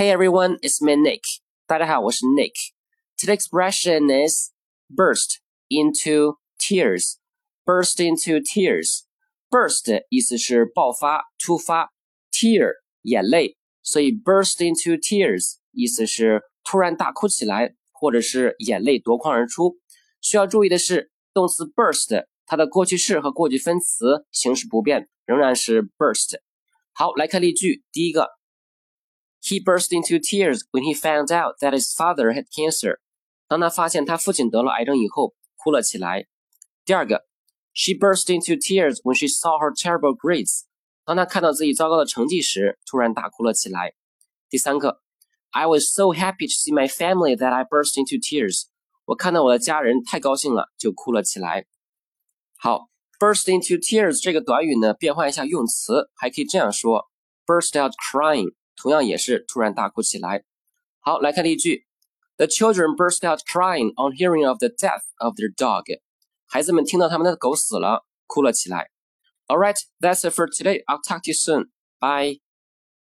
Hey everyone, it's me Nick. 大家好，我是 Nick. Today's expression is burst into tears. Burst into tears. Burst 意思是爆发、突发，tear 眼泪，所以 burst into tears 意思是突然大哭起来，或者是眼泪夺眶而出。需要注意的是，动词 burst 它的过去式和过去分词形式不变，仍然是 burst。好，来看例句，第一个。 He burst into tears when he found out that his father had cancer. 当他发现他父亲得了癌症以后，哭了起来。第二个，She burst into tears when she saw her terrible grades. 当她看到自己糟糕的成绩时，突然大哭了起来。第三个，I was so happy to see my family that I burst into tears. 我看到我的家人太高兴了，就哭了起来。好，burst into tears 这个短语呢，变换一下用词，还可以这样说：burst out crying。 同样也是突然大哭起来。好，来看例句：The children burst out crying on hearing of the death of their dog。孩子们听到他们的狗死了，哭了起来。All right, that's it for today. I'll talk to you soon. Bye.